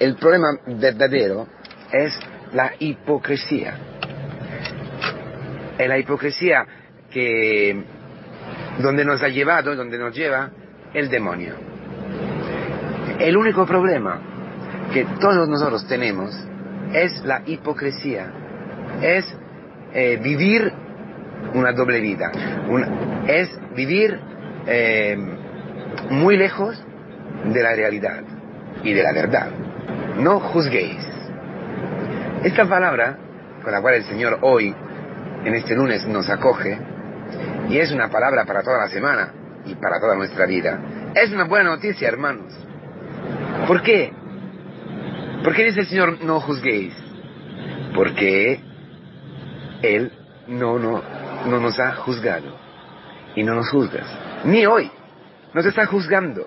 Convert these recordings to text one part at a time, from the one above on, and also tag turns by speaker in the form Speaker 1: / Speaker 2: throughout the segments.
Speaker 1: el problema verdadero es la hipocresía. Es la hipocresía que donde nos ha llevado, donde nos lleva el demonio. El único problema que todos nosotros tenemos es la hipocresía, es eh, vivir una doble vida, es vivir eh, muy lejos de la realidad y de la verdad. No juzguéis. Esta palabra con la cual el Señor hoy, en este lunes, nos acoge, y es una palabra para toda la semana y para toda nuestra vida, es una buena noticia, hermanos. ¿Por qué? ¿Por qué dice el Señor no juzguéis? Porque Él no, no, no nos ha juzgado y no nos juzgas. Ni hoy nos está juzgando.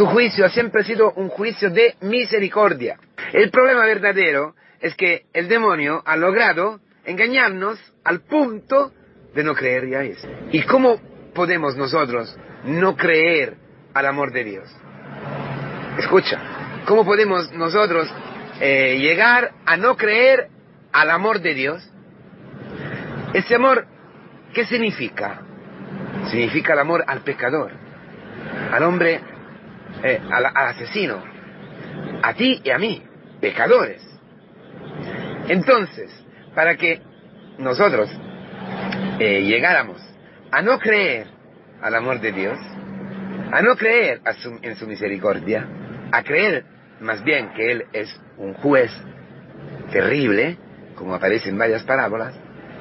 Speaker 1: Su juicio ha siempre sido un juicio de misericordia. El problema verdadero es que el demonio ha logrado engañarnos al punto de no creer ya eso. ¿Y cómo podemos nosotros no creer al amor de Dios? Escucha, ¿cómo podemos nosotros eh, llegar a no creer al amor de Dios? Ese amor, ¿qué significa? Significa el amor al pecador, al hombre, eh, al, asesino, a ti y a mí, pecadores. Entonces, para que nosotros eh, llegáramos a no creer al amor de Dios, a no creer en su misericordia, a creer más bien que Él es un juez terrible, como aparece en varias parábolas,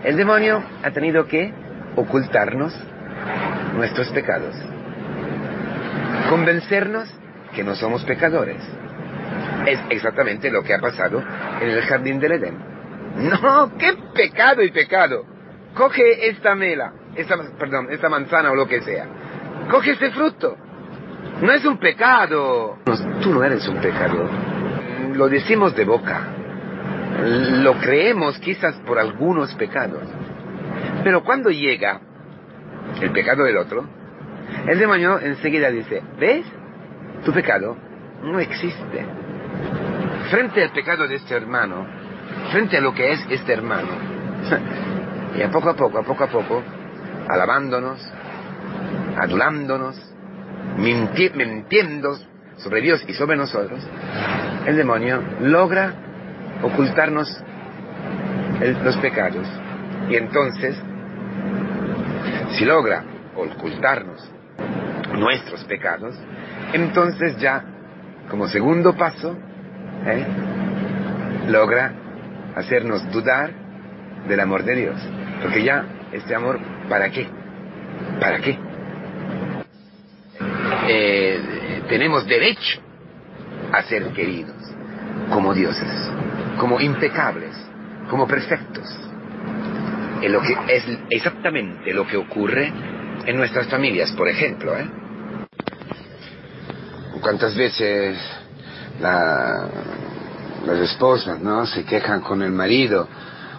Speaker 1: el demonio ha tenido que ocultarnos nuestros pecados, convencernos que no somos pecadores. Es exactamente lo que ha pasado en el jardín del Edén. No, qué pecado y pecado. Coge esta mela, esta, perdón, esta manzana o lo que sea. Coge este fruto. No es un pecado. Tú no eres un pecador. Lo decimos de boca. Lo creemos quizás por algunos pecados. Pero cuando llega el pecado del otro, el demonio enseguida dice, ¿ves? Tu pecado no existe. Frente al pecado de este hermano, frente a lo que es este hermano, y a poco a poco, a poco a poco, alabándonos, adulándonos, mintiendo sobre Dios y sobre nosotros, el demonio logra ocultarnos los pecados. Y entonces, si logra ocultarnos nuestros pecados, entonces ya, como segundo paso, ¿eh? logra hacernos dudar del amor de Dios. Porque ya, este amor, ¿para qué? ¿Para qué? Eh, tenemos derecho a ser queridos como dioses, como impecables, como perfectos. Es, lo que, es exactamente lo que ocurre en nuestras familias, por ejemplo. ¿eh? ¿Cuántas veces las esposas no se quejan con el marido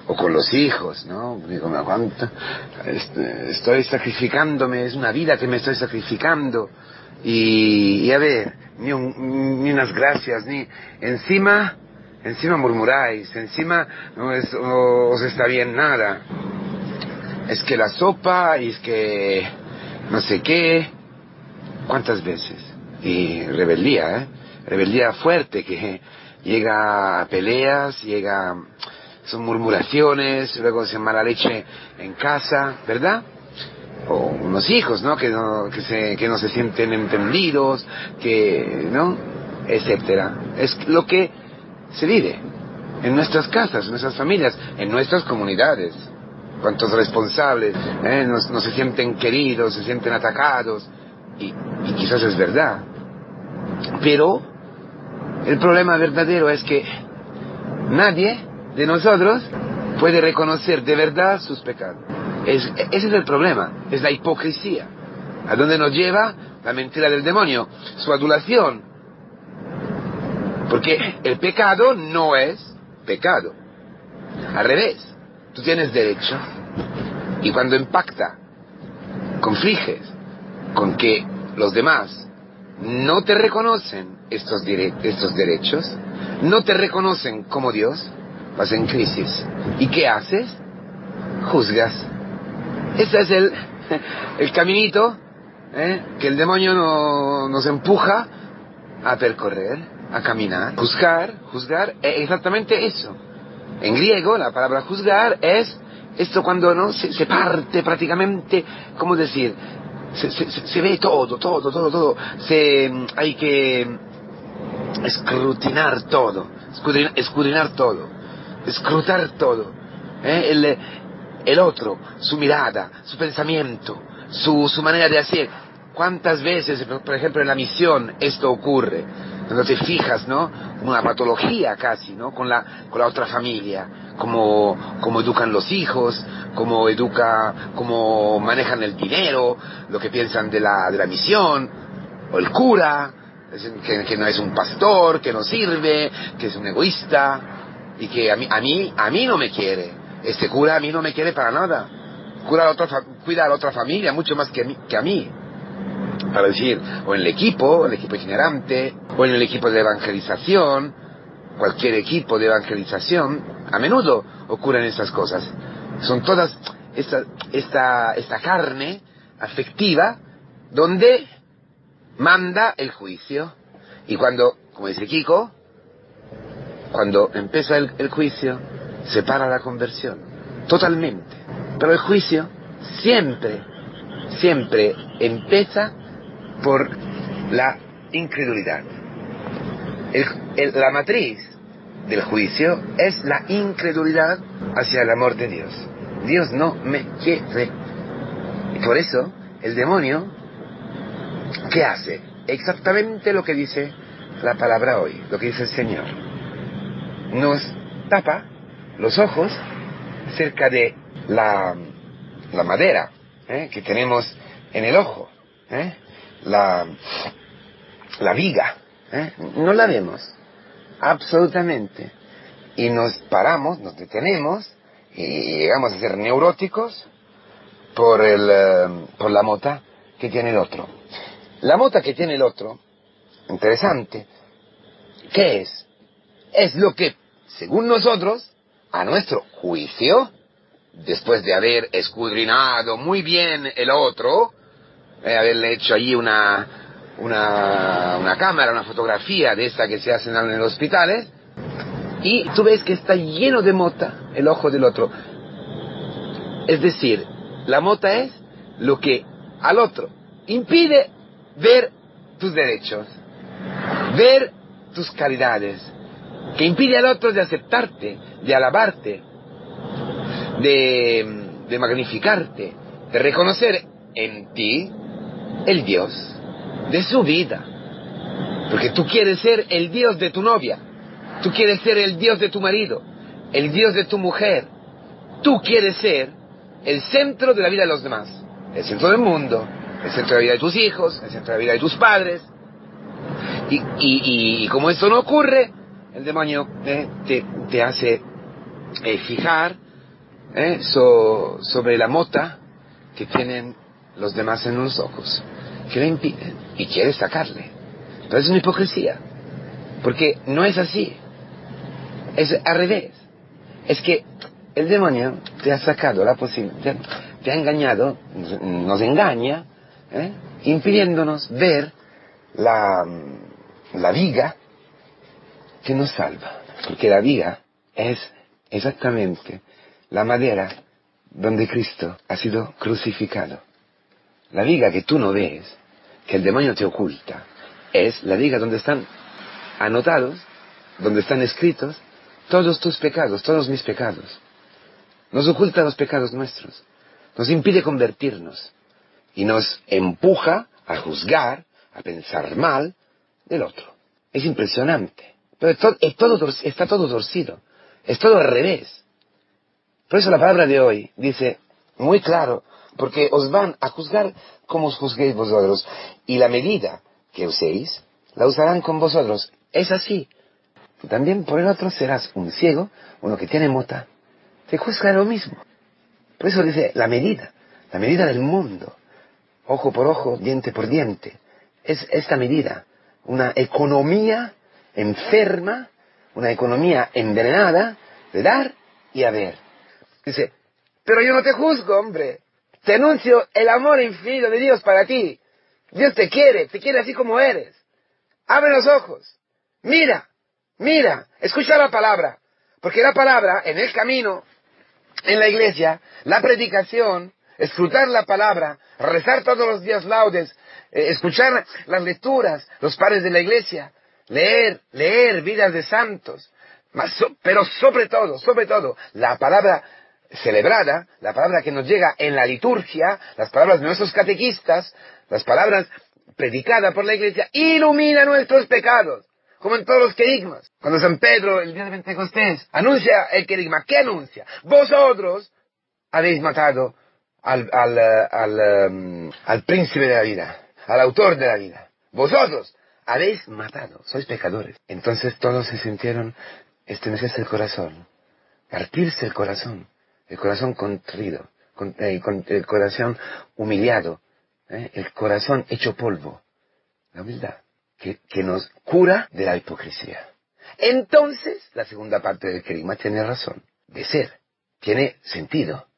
Speaker 1: o con los hijos, ¿no? Digo, me aguanta, este, estoy sacrificándome, es una vida que me estoy sacrificando y, a ver, ni, ni, unas gracias, ni encima, encima murmuráis, encima no, os está bien nada. Es que la sopa es que no sé qué. ¿Cuántas veces? Y rebeldía, ¿eh? Rebeldía fuerte que llega a peleas, llega, son murmuraciones, luego se mala leche en casa, ¿verdad? o unos hijos, ¿no? Que no, que se, que no se sienten entendidos, que, ¿no? Etcétera. Es lo que se vive en nuestras casas, en nuestras familias, en nuestras comunidades. Cuántos responsables ¿eh? no, se sienten queridos, se sienten atacados, y quizás es verdad. Pero el problema verdadero es que nadie de nosotros puede reconocer de verdad sus pecados ese es el problema, es la hipocresía. ¿A dónde nos lleva? La mentira del demonio, su adulación. Porque el pecado no es pecado. Al revés, tú tienes derecho y cuando impacta, confliges con que los demás no te reconocen estos, estos derechos, no te reconocen como Dios, vas en crisis. ¿Y qué haces? Juzgas. Ese es el, el caminito ¿eh? que el demonio nos empuja a percorrer, a caminar. Juzgar, juzgar, es exactamente eso. En griego la palabra juzgar es esto cuando no se, parte prácticamente, ¿cómo decir? Se, ve todo, todo, todo, todo. Se, hay que escrutinar todo, escudrinar, todo, escrutar todo. ¿eh? El, el otro, su mirada, su pensamiento, su, su manera de hacer. ¿Cuántas veces, por ejemplo, en la misión esto ocurre? Te fijas, ¿no? Una patología casi, ¿no? Con la, con la otra familia. Cómo, educan los hijos, cómo educa, cómo manejan el dinero, lo que piensan de la, de la misión, o el cura, que, no es un pastor, que no sirve, que es un egoísta, y que a mí, a mí, a mí no me quiere. Este cura a mí no me quiere para nada. Cura a otra, cuida a la otra familia mucho más que a. Que a mí para decir, o en el equipo, el equipo itinerante, o en el equipo de evangelización, cualquier equipo de evangelización, a menudo ocurren esas cosas. Son todas esta, esta, esta carne afectiva donde manda el juicio. Y cuando, como dice Kiko, cuando empieza el juicio, se para la conversión. Totalmente. Pero el juicio siempre, siempre empieza por la incredulidad. La matriz del juicio es la incredulidad hacia el amor de Dios. Dios no me quiere. Y por eso el demonio, ¿qué hace? Exactamente lo que dice la palabra hoy, lo que dice el Señor. Nos tapa los ojos cerca de la, madera ¿eh? que tenemos en el ojo. ¿eh? la viga. ¿Eh? No la vemos, absolutamente. Y nos paramos, nos detenemos y llegamos a ser neuróticos por, el, eh, por la mota que tiene el otro. La mota que tiene el otro, interesante, ¿qué es? Es lo que, según nosotros, a nuestro juicio, después de haber escudrinado muy bien el otro, eh, haberle hecho allí una, una, una, cámara, una fotografía de esta que se hacen en los hospitales, y tú ves que está lleno de mota el ojo del otro. Es decir, la mota es lo que al otro impide ver tus derechos, ver tus calidades, que impide al otro de aceptarte, de alabarte, de, de magnificarte, de reconocer en ti el Dios de su vida. Porque tú quieres ser el Dios de tu novia, tú quieres ser el Dios de tu marido, el Dios de tu mujer, tú quieres ser el centro de la vida de los demás, el centro del mundo, el centro de la vida de tus hijos, el centro de la vida de tus padres. Y, como esto no ocurre, el demonio eh, te, hace eh, fijar eh, sobre la mota que tienen los demás en los ojos, que le impiden y quiere sacarle. Pero es una hipocresía, porque no es así, es al revés. Es que el demonio te ha sacado la posibilidad, te ha engañado, nos engaña, ¿eh? impidiéndonos ver la, la viga que nos salva. Porque la viga es exactamente la madera donde Cristo ha sido crucificado. La viga que tú no ves, que el demonio te oculta, es la viga donde están anotados, donde están escritos todos tus pecados, todos mis pecados. Nos oculta los pecados nuestros, nos impide convertirnos y nos empuja a juzgar, a pensar mal del otro. Es impresionante. Pero está todo torcido, es todo al revés. Por eso la palabra de hoy dice muy claro, porque os van a juzgar como os juzguéis vosotros, y la medida que uséis, la usarán con vosotros. Es así. También por el otro serás un ciego, uno que tiene mota, te juzga lo mismo. Por eso dice la medida, la medida del mundo, ojo por ojo, diente por diente. es esta medida, una economía enferma, una economía envenenada de dar y haber. Dice, pero yo no te juzgo, hombre. Te anuncio el amor infinito de Dios para ti. Dios te quiere, te quiere así como eres. Abre los ojos. Mira, mira, escucha la palabra. Porque la palabra, en el camino, en la iglesia, la predicación, escuchar la palabra, rezar todos los días laudes, eh, escuchar las lecturas, los padres de la iglesia, leer, leer vidas de santos, pero sobre todo, sobre todo, la palabra celebrada, la palabra que nos llega en la liturgia, las palabras de nuestros catequistas, las palabras predicadas por la iglesia, ilumina nuestros pecados, como en todos los querigmas. Cuando San Pedro, el día de Pentecostés, anuncia el querigma, ¿qué anuncia? Vosotros habéis matado al, al, al, um, al príncipe de la vida, al autor de la vida. Vosotros habéis matado, sois pecadores. Entonces todos se sintieron estremecerse el corazón, partirse el corazón, el corazón contrido, eh, el corazón humillado, eh, el corazón hecho polvo. La humildad, que, que, nos cura de la hipocresía. Entonces, la segunda parte del querigma tiene razón, de ser, tiene sentido,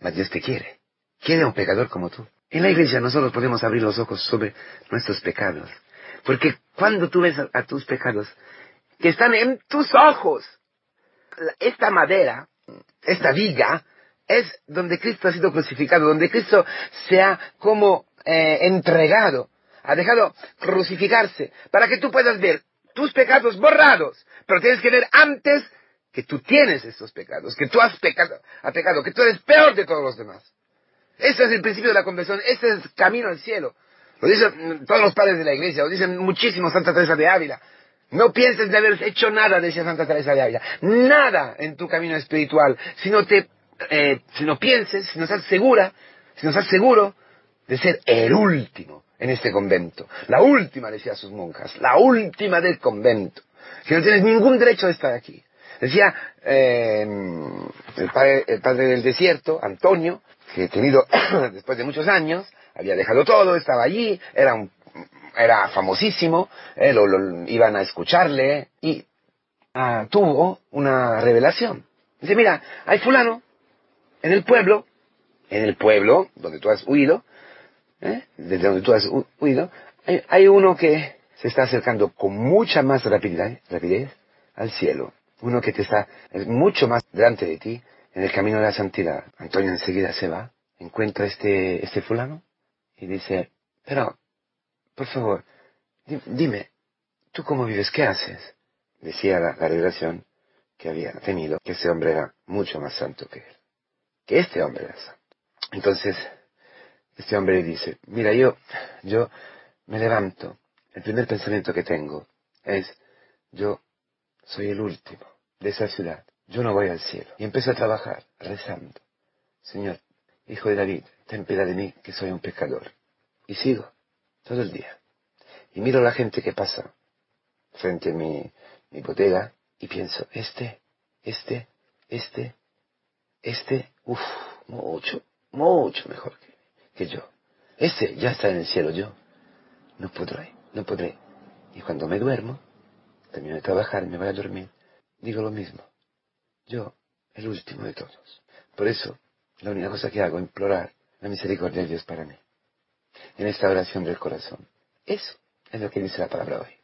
Speaker 1: mas Dios te quiere, quiere a un pecador como tú. En la iglesia nosotros podemos abrir los ojos sobre nuestros pecados, porque cuando tú ves a tus pecados, que están en tus ojos. Esta madera, esta viga, es donde Cristo ha sido crucificado, donde Cristo se ha como eh, entregado, ha dejado crucificarse, para que tú puedas ver tus pecados borrados, pero tienes que ver antes que tú tienes estos pecados, que tú has pecado, pecado, que tú eres peor de todos los demás. Ese es el principio de la conversión, ese es el camino al cielo. Lo dicen todos los padres de la iglesia, lo dicen muchísimos Santa Teresa de Ávila. No pienses de haber hecho nada, decía Santa Teresa de Ávila. Nada en tu camino espiritual. Si no te, eh, si no pienses, si no estás segura, si no estás seguro de ser el último en este convento. La última, decía sus monjas. La última del convento. Que no tienes ningún derecho de estar aquí. Decía eh, el, padre, el padre del desierto, Antonio, que tenido, después de muchos años, había dejado todo, estaba allí, era un era famosísimo, eh, lo, iban a escucharle y ah, tuvo una revelación. Dice, mira, hay fulano en el pueblo, en el pueblo donde tú has huido, ¿eh? desde donde tú has huido, hay, uno que se está acercando con mucha más rapidez, rapidez al cielo. Uno que te está mucho más delante de ti en el camino de la santidad. Antonio enseguida se va, encuentra este, este fulano y dice, pero por favor, dime, ¿tú cómo vives? ¿Qué haces? Decía la, revelación que había tenido, que ese hombre era mucho más santo que él, que este hombre era santo. Entonces, este hombre dice, mira, yo, yo me levanto, el primer pensamiento que tengo es, yo soy el último de esa ciudad, yo no voy al cielo. Y empiezo a trabajar, rezando, Señor, Hijo de David, ten piedad de mí, que soy un pecador. Y sigo todo el día. Y miro a la gente que pasa frente a mi, mi bodega y pienso, este, este, este, este, uff, mucho, mucho mejor que, que yo. Este ya está en el cielo, yo no podré, no podré. Y cuando me duermo, termino de trabajar me voy a dormir, digo lo mismo. Yo, el último de todos. Por eso, la única cosa que hago es implorar la misericordia de Dios para mí en esta oración del corazón. Eso es lo que dice la palabra hoy.